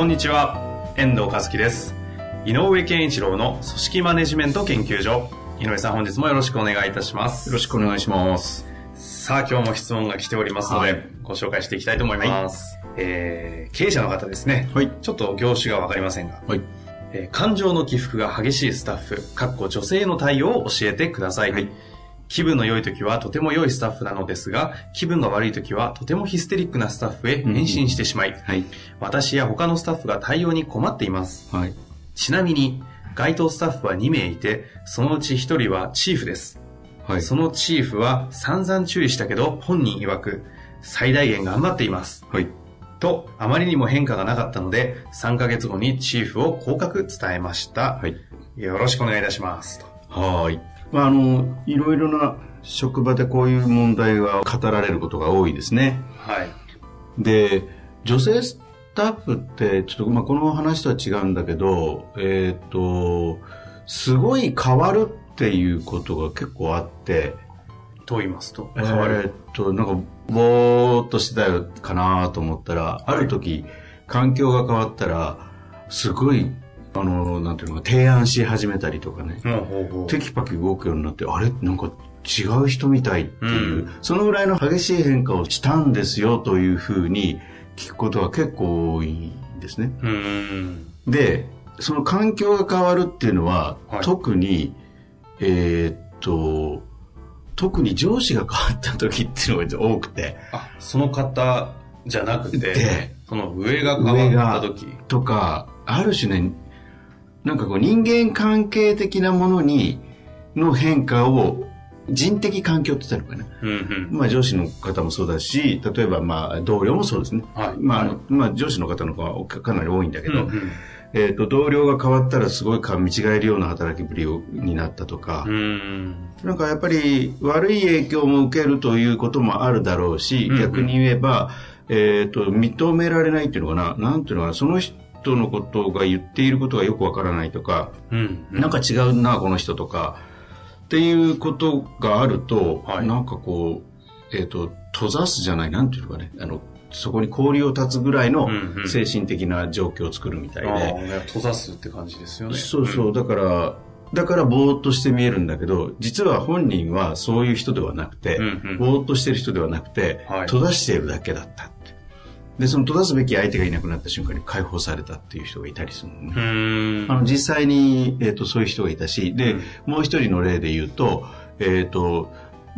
こんにちは。遠藤和樹です。井上健一郎の組織マネジメント研究所。井上さん本日もよろしくお願いいたします。よろしくお願いします。さあ今日も質問が来ておりますので、はい。ご紹介していきたいと思います、えー経営者の方ですね、はい。ちょっと業種がわかりませんが、はい。えー感情の起伏が激しいスタッフ、かっこ女性の対応を教えてください。はい気分の良い時はとても良いスタッフなのですが、気分が悪い時はとてもヒステリックなスタッフへ変身してしまい、はい。私や他のスタッフが対応に困っています。はい。ちなみに、該当スタッフは2名いて、そのうち1人はチーフです。はい。そのチーフは散々注意したけど、本人曰く、最大限頑張っています。はい。と、あまりにも変化がなかったので、3ヶ月後にチーフを降格伝えました。はい。よろしくお願いいたします。とはい。まあ、あの、いろいろな職場でこういう問題が語られることが多いですね。はい。で、女性スタッフって、ちょっと、まあ、この話とは違うんだけど、えっ、と、すごい変わるっていうことが結構あって、と言いますと、え変わる？ーっと、なんか、ぼーっとしてたかなと思ったら、ある時、環境が変わったら、すごい、あの、なんていうのか、提案し始めたりとかね、ほうほうほう。テキパキ動くようになって、あれ？なんか違う人みたいっていう、うん。そのぐらいの激しい変化をしたんですよというふうに聞くことが結構多いんですね。で、その環境が変わるっていうのは、はい。特に、えーっと、特に上司が変わった時っていうのが多くて、あ、その方じゃなくてで、その上が変わった時。とか、ある種ね、なんかこう人間関係的なものに、の変化を人的環境って言ったのかな。うんうん。まあ上司の方もそうだし、例えばまあ同僚もそうですね。はいまあ、まあ上司の方の方がかかなり多いんだけど、うんうんえっ、と、同僚が変わったらすごいか見違えるような働きぶりをになったとか、うーん。なんかやっぱり悪い影響も受けるということもあるだろうし、うんうん逆に言えば、えっ、と、認められないっていうのかな、なんていうのかな、その人のことが言っていることがよくわからないとか、うん。なんか違うな、この人とか、っていうことがあると、はい。なんかこう、えっ、と、閉ざすじゃない、なんていうのかね、あの、そこに氷を断つぐらいのうんうん。精神的な状況を作るみたいで、ああ、ね、閉ざすって感じですよね。そうそう、だから、だからぼーっとして見えるんだけど、実は本人はそういう人ではなくて、うんうん。ぼーっとしてる人ではなくて、はい。閉ざしているだけだったって。で、その閉ざすべき相手がいなくなった瞬間に解放されたっていう人がいたりするのね。あの実際に、えっとそういう人がいたし、で、うんもう一人の例で言うと、えっ、と、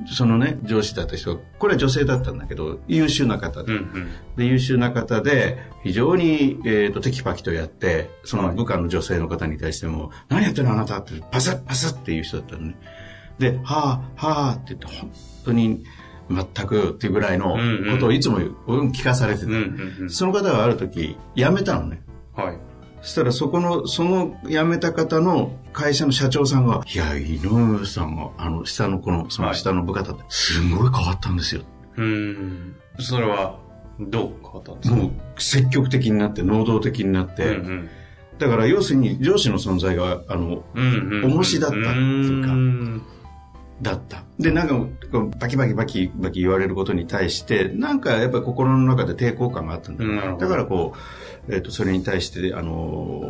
そのね、上司だった人が、これは女性だったんだけど、優秀な方で、うんうん。で優秀な方で、非常に、えー、とテキパキとやって、その部下の女性の方に対しても、何やってるのあなたって、パサッパサッっていう人だったのね。で、はあ、はあって言って、本当に全くっていうぐらいのことをいつも聞かされてて。その方がある時、辞めたのね。はい。そしたらそこの、その辞めた方の会社の社長さんが、いや、井上さんが、あの、下の子の、その下の部下だって、すごい変わったんですよ。うーん。それは、どう変わったんですか？もう、積極的になって、能動的になって、うんうん。だから要するに上司の存在が、あの。重しだったっていうかんだった。で、なんか、バキバキバキバキ言われることに対して、なんかやっぱり心の中で抵抗感があったんだようだからこう、えっ、と、それに対して、あの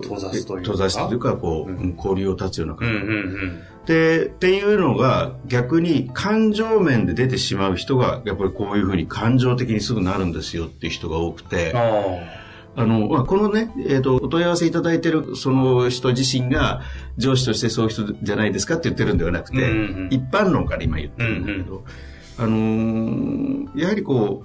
ー閉ざすというか？閉ざすというか、こう、うんうん交流を断つようなうん感じ。うんで、っていうのが逆に感情面で出てしまう人が、やっぱりこういうふうに感情的にすぐなるんですよっていう人が多くてうん。、ああの、まあ、このね、えっ、と、お問い合わせいただいてるその人自身が上司としてそういう人じゃないですかって言ってるんではなくて、うんうん一般論から今言ってるんだけど、あのーやはりこ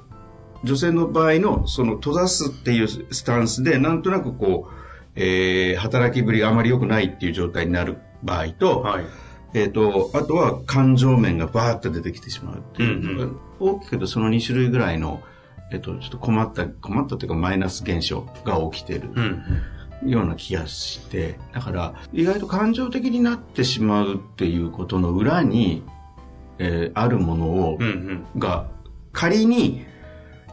う、女性の場合のその閉ざすっていうスタンスで、なんとなくこう、えー働きぶりがあまり良くないっていう状態になる場合と、あ。はい。えっ、と、あとは感情面がバーッと出てきてしまうっていう、うんうん大きく言うとその2種類ぐらいの、えっと、ちょっと困った、困ったというかマイナス現象が起きてるうん。ような気がして、だから意外と感情的になってしまうっていうことの裏に、えーあるものを、うんうん。が仮に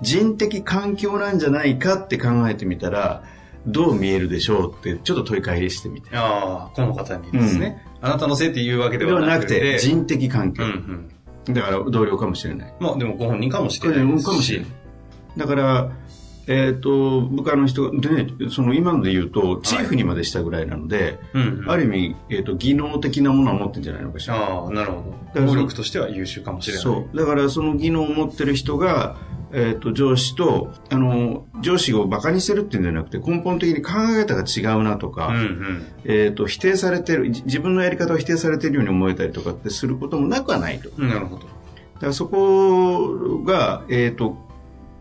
人的環境なんじゃないかって考えてみたら、どう見えるでしょうってちょっと問い返してみて。ああ、この方にですね、あなたのせいっていうわけででははなくて。なくて、人的環境。うんうん。だから同僚かもしれない。まあでもご本人かもしれないですし。かもしれない。だから、えっ、と、部下の人、でね、その今ので言うと、チーフにまでしたぐらいなので、うんうん。ある意味、えっ、と、技能的なものは持ってるんじゃないのかしら。ああ、なるほど。能力としては優秀かもしれない。そう。だからその技能を持ってる人が、えっ、と、上司と、あの、上司を馬鹿にしてるっていうんじゃなくて、根本的に考え方が違うなとか、うんうん。えっ、と、否定されてる、じ自分のやり方を否定されてるように思えたりとかってすることもなくはないと。だなるほど。からそこが、えっ、と、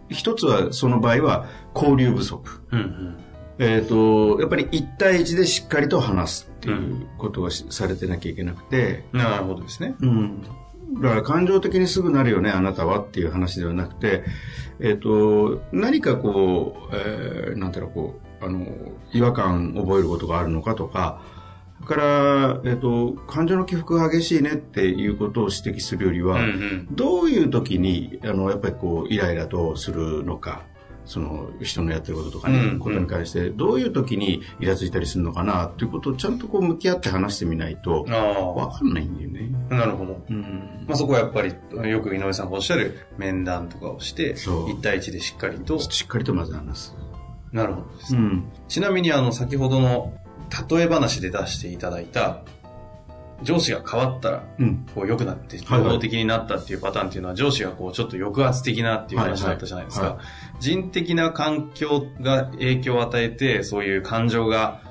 一つはその場合は交流不足。うんうん。えっ、と、やっぱり一対一でしっかりと話すっていうことがしされてなきゃいけなくて、なるほどですね。うん。だから感情的にすぐなるよね、あなたはっていう話ではなくて、えっ、と、何かこう、えーなんていうの、こう、あの、違和感を覚えることがあるのかとか、から、えっ、と、感情の起伏が激しいねっていうことを指摘するよりは、うんうん。どういう時に、あの、やっぱりこう、イライラとするのか、その人のやってることとかね、うんことに関して、どういう時にイラついたりするのかなっていうことをちゃんとこう向き合って話してみないと、あわかんないんだよね。あ、なるほど。うん。まあそこはやっぱり、よく井上さんがおっしゃる面談とかをして、そう一対一でしっかりと。しっかりとまず話す。なるほどです。ん。ちなみにあの、先ほどの例え話で出していただいた、上司が変わったら、うん。こう良くなって、能動的になったっていうパターンっていうのは、上司がこうちょっと抑圧的なっていう話だったじゃないですか。人的な環境が影響を与えて、そういう感情が、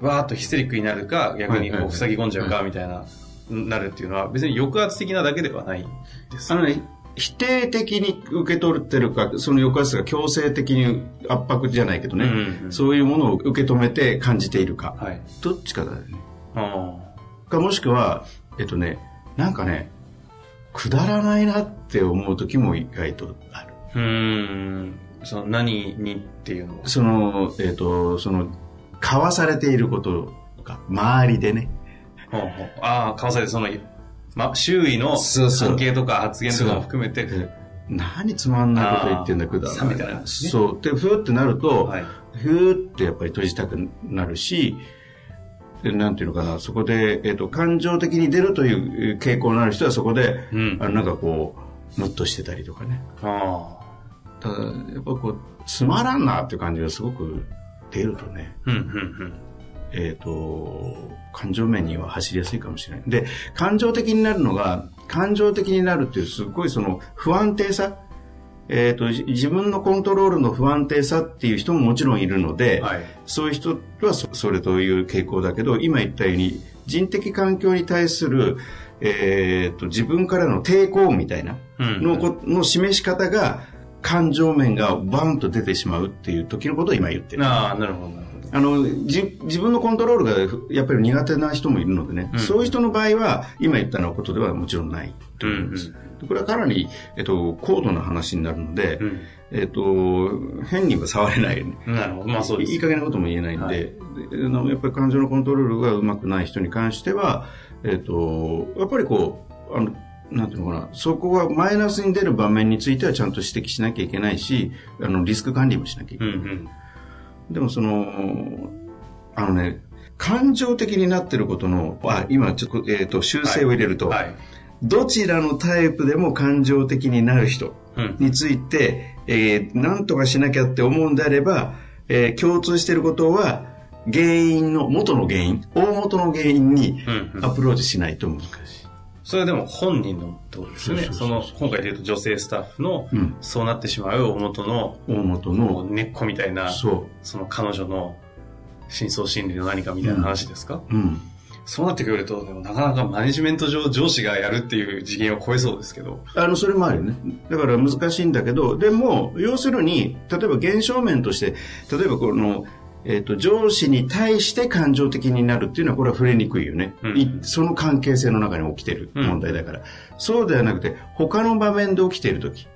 わーっとヒステリックになるか、逆にこう塞ぎ込んじゃうか、みたいな、なるっていうのは、別に抑圧的なだけではないです。あのね、否定的に受け取ってるか、その抑圧が強制的に圧迫じゃないけどね、うんうんそういうものを受け止めて感じているか、はい。どっちかだよね。あかもしくは、えっとね、なんかね、くだらないなって思う時も意外とある。ーうーん。その何にっていうのは？その、えっと、その、交わされていることが、周りでね。ほうほうああ、川崎その、ま、周囲の関係とか発言とかも含めて、で何つまんないこと言ってんだ、くだらない。冷めたらですねそう。で、ふーってなると、はい。ふーってやっぱり閉じたくなるし、でなんていうのかな、そこで、えっ、と、感情的に出るという傾向のある人はそこで、うんあの、なんかこう、ムッとしてたりとかね。あただ、やっぱこう、つまらんなっていう感じがすごく出るとね、あ。うん、うん、えっ、と、感情面には走りやすいかもしれない。で、感情的になるのが、感情的になるっていうすごいその不安定さ、えっ、と、じ自分のコントロールの不安定さっていう人ももちろんいるので、うん。はい。そういう人はそそれという傾向だけど、今言ったように、人的環境に対する、えっ、と、自分からの抵抗みたいなうんのこ、の示し方が、感情面がバンと出てしまうっていう時のことを今言ってる。ああ、なるほど。あの、じ、自分のコントロールがやっぱり苦手な人もいるのでね、うんそういう人の場合は、今言ったようなことではもちろんないと思います。これはかなり、えっと、高度な話になるので、うん。えっと、変には触れないよね。なるほど。まあそうです。いい加減なことも言えないんで、はいであのやっぱり感情のコントロールがうまくない人に関しては、えっ、と、やっぱりこう、あの、なんていうのかな、そこがマイナスに出る場面についてはちゃんと指摘しなきゃいけないし、あの、リスク管理もしなきゃいけない。うん、うん。でもその、あのね、感情的になってることの、あ、今ちょっと、えっ、と、修正を入れると、はい。どちらのタイプでも感情的になる人うん。について、えー、何とかしなきゃって思うんであれば、えー共通していることは、原因の、元の原因、大元の原因にうん、うんア。プローチしないと難しい。それでも本人のってことですよね。その、今回で言うと女性スタッフの、うん。そうなってしまう大元の、大元もの、う根っこみたいな、そその彼女の深層心理の何かみたいな話ですか、う。うん。そうなってくると、でもなかなかマネジメント上上司がやるっていう次元を超えそうですけど。あの、それもあるよね。だから難しいんだけど、でも、要するに、例えば現象面として、例えばこの、えっ、と、上司に対して感情的になるっていうのは、これは触れにくいよね。うんいその関係性の中に起きてる問題だから。そうではなくて、他の場面で起きているとき、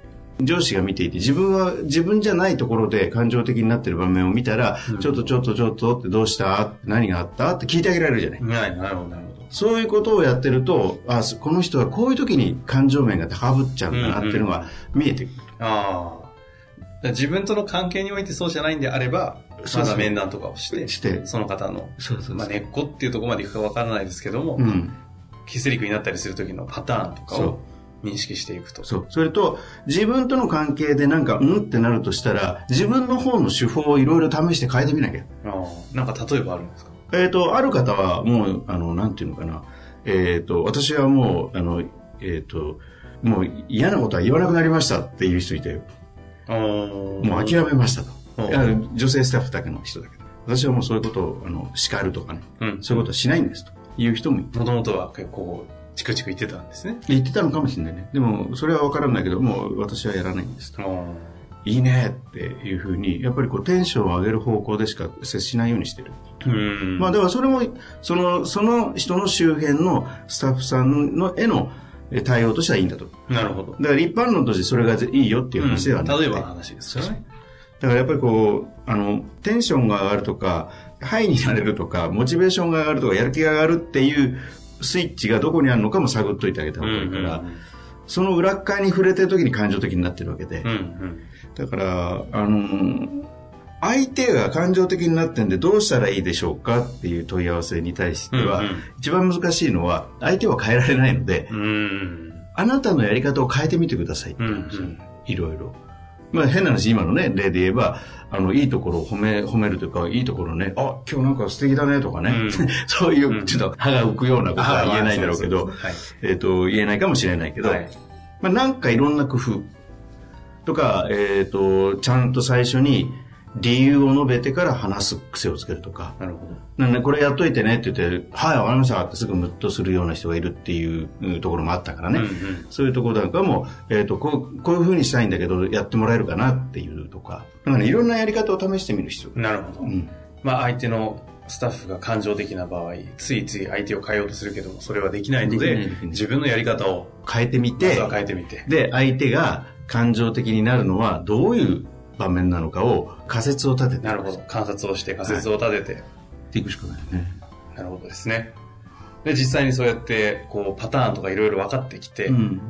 上司が見ていて、自分は自分じゃないところで感情的になってる場面を見たら、うん、ちょっとちょっとちょっとってどうした？何があった？って聞いてあげられるじゃない。はい、なるほど、なるほど。そういうことをやってると、あ、この人はこういう時に感情面が高ぶっちゃうんだなっていうのが見えてくる。うんうん、ああ。自分との関係においてそうじゃないんであれば、まだ面談とかをして、してその方の、まあ、根っこっていうところまでいくかわからないですけども、うん、キスリクになったりする時のパターンとかを認識していくと。そう。それと、自分との関係でなんか、うんってなるとしたら、自分の方の手法をいろいろ試して変えてみなきゃ。ああ。なんか例えばあるんですか？えっ、と、ある方はもう、あの、なんていうのかな。えっ、ー、と、私はもう、あの、えっ、ー、と、もう嫌なことは言わなくなりましたっていう人いたよ。もう諦めましたと。女性スタッフだけの人だけど。私はもうそういうことを、あの、叱るとかね。うん、そういうことはしないんですという人もいもともとは結構、チクチク言ってたんですね。言ってたのかもしれないね。でも、それは分からないけど、もう私はやらないんですと。いいねっていうふうに、やっぱりこうテンションを上げる方向でしか接しないようにしてる。まあだからそれも、その、その人の周辺のスタッフさんのへの対応としてはいいんだと。なるほど。だから一般論としてそれがいいよっていう話ではない、うん、例えばの話ですよね。だからやっぱりこう、あの、テンションが上がるとか、ハイになれるとか、モチベーションが上がるとか、やる気が上がるっていうスイッチがどこにあるのかも探っといてあげた方がいいから、うんうん、その裏側に触れてる時に感情的になってるわけで。うんうん、だから、あの、相手が感情的になってんでどうしたらいいでしょうかっていう問い合わせに対しては、うんうん、一番難しいのは相手は変えられないので、うん、あなたのやり方を変えてみてくださいって言うんですよ、うんうん、いろいろ。まあ変な話、今のね、例で言えば、あの、いいところを褒め、褒めるというか、いいところね、あ、今日なんか素敵だねとかね、うん、そういう、ちょっと歯が浮くようなことは言えないだろうけど、えっ、と、言えないかもしれないけど、はい、まあなんかいろんな工夫とか、えっ、ー、と、ちゃんと最初に、理由を述べてから話す癖をつけるとか。なるほど。なんで、これやっといてねって言って、はい、わかりましたってすぐムッとするような人がいるっていうところもあったからね。うんうん、そういうところなんかも、えっ、ー、とこう、こういうふうにしたいんだけど、やってもらえるかなっていうとか。だからね、いろんなやり方を試してみる必要なるほど。うん、まあ、相手のスタッフが感情的な場合、ついつい相手を変えようとするけども、それはできないので、自分のやり方を変えてみて、変えてみて。で、相手が感情的になるのはどういう場面なのかを仮説を立てて。なるほど。観察をして仮説を立てて。はい、っていくしかないね。なるほどですね。で、実際にそうやって、こう、パターンとかいろいろ分かってきて、うん、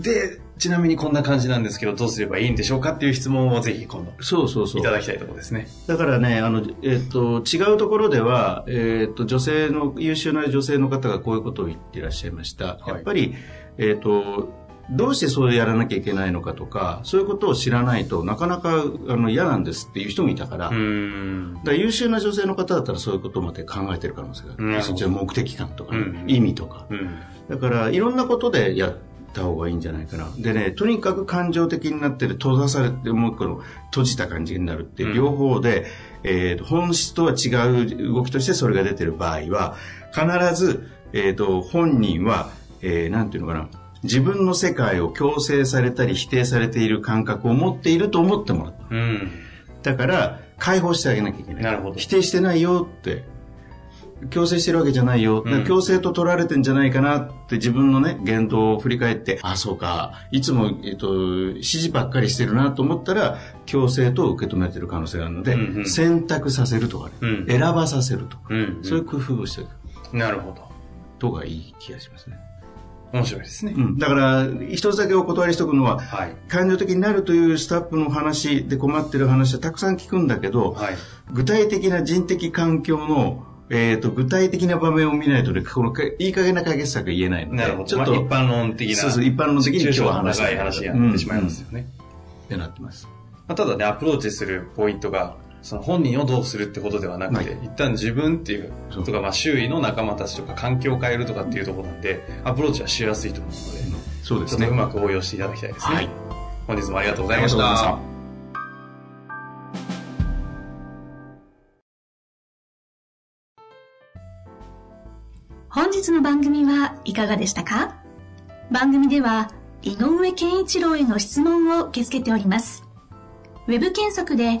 で、ちなみにこんな感じなんですけど、どうすればいいんでしょうかっていう質問をぜひ今度、そうそうそう。いただきたいところですね。だからね、あの、えっ、ー、と、違うところでは、えっ、ー、と、女性の、優秀な女性の方がこういうことを言っていらっしゃいました。はい、やっぱり、えっ、ー、と、どうしてそうやらなきゃいけないのかとか、そういうことを知らないとなかなかあの嫌なんですっていう人もいたから、から優秀な女性の方だったらそういうことまで考えてる可能性がある。そっちの目的感とか、ねうん、意味とか、うん。だからいろんなことでやった方がいいんじゃないかな。でね、とにかく感情的になってる、閉ざされて、もう一個の閉じた感じになるっていう両方で、うん、えー、本質とは違う動きとしてそれが出てる場合は、必ず、えっ、ー、と、本人は、えー、なんていうのかな、自分の世界を強制されたり否定されている感覚を持っていると思ってもらった。うん、だから、解放してあげなきゃいけない。なるほど。否定してないよって。強制してるわけじゃないよ。うん、強制と取られてんじゃないかなって自分のね、言動を振り返って、あ、そうか、いつも、えっと、指示ばっかりしてるなと思ったら、強制と受け止めてる可能性があるので、うんうん、選択させるとかね、うん、選ばさせるとか、うんうん、そういう工夫をしてる。なるほど。とがいい気がしますね。面白いですね。うん、だから、一つだけお断りしておくのは、はい、感情的になるというスタッフの話で困ってる話はたくさん聞くんだけど、はい、具体的な人的環境のえっ、ー、と、具体的な場面を見ないとね、このいい加減な解決策言えないので、なるほどちょっと、まあ、一般論的な。そうそう、一般論的に今日は話長い話になってしまいますよね。うん、ってなってます。まあ、ただね、アプローチするポイントが、その本人をどうするってことではなくて、はい、一旦自分っていうとか、まあ周囲の仲間たちとか環境を変えるとかっていうところなんで、アプローチはしやすいと思うので、そうですね。うまく応用していただきたいですね。はい。本日もありがとうございました。本日の番組はいかがでしたか？番組では井上健一郎への質問を受け付けております。ウェブ検索で